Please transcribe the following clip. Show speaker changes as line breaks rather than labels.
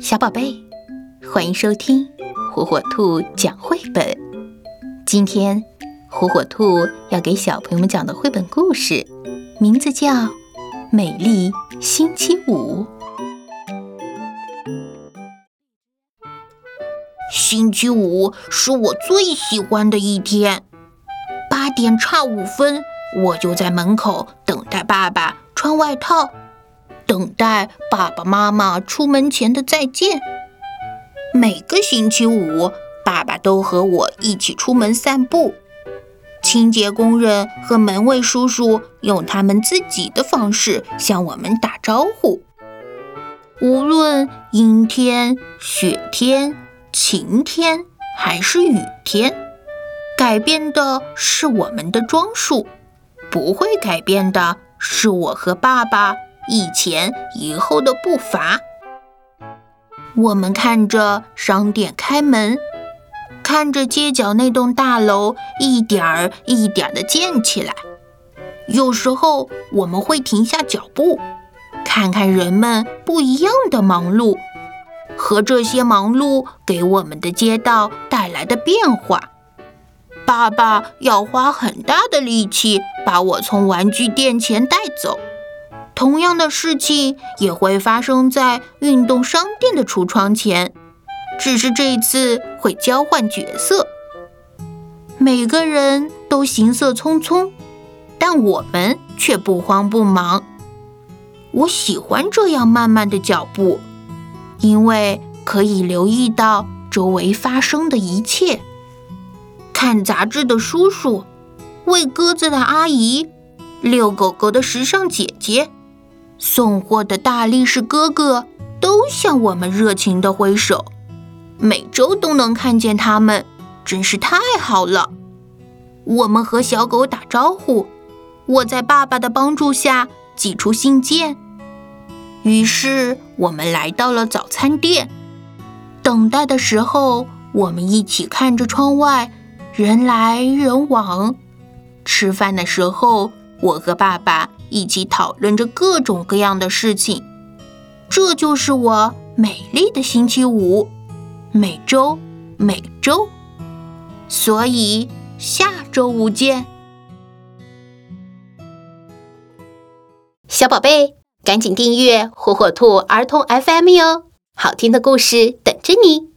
小宝贝，欢迎收听火火兔讲绘本。今天，火火兔要给小朋友们讲的绘本故事，名字叫《美丽星期五》。
星期五是我最喜欢的一天。八点差五分，我就在门口等待爸爸穿外套。等待爸爸妈妈出门前的再见。每个星期五，爸爸都和我一起出门散步。清洁工人和门卫叔叔用他们自己的方式向我们打招呼。无论阴天、雪天、晴天还是雨天，改变的是我们的装束，不会改变的是我和爸爸。一前一后的步伐，我们看着商店开门，看着街角那栋大楼一点儿一点儿的建起来。有时候我们会停下脚步，看看人们不一样的忙碌，和这些忙碌给我们的街道带来的变化。爸爸要花很大的力气把我从玩具店前带走。同样的事情也会发生在运动商店的橱窗前，只是这次会交换角色。每个人都行色匆匆，但我们却不慌不忙。我喜欢这样慢慢的脚步，因为可以留意到周围发生的一切。看杂志的叔叔，喂鸽子的阿姨，遛狗狗的时尚姐姐。送货的大力士哥哥都向我们热情地挥手，每周都能看见他们，真是太好了。我们和小狗打招呼，我在爸爸的帮助下寄出信件。于是我们来到了早餐店，等待的时候，我们一起看着窗外人来人往。吃饭的时候，我和爸爸。一起讨论着各种各样的事情，这就是我美丽的星期五，每周每周，所以下周五见，
小宝贝，赶紧订阅火火兔儿童 FM 哟，好听的故事等着你。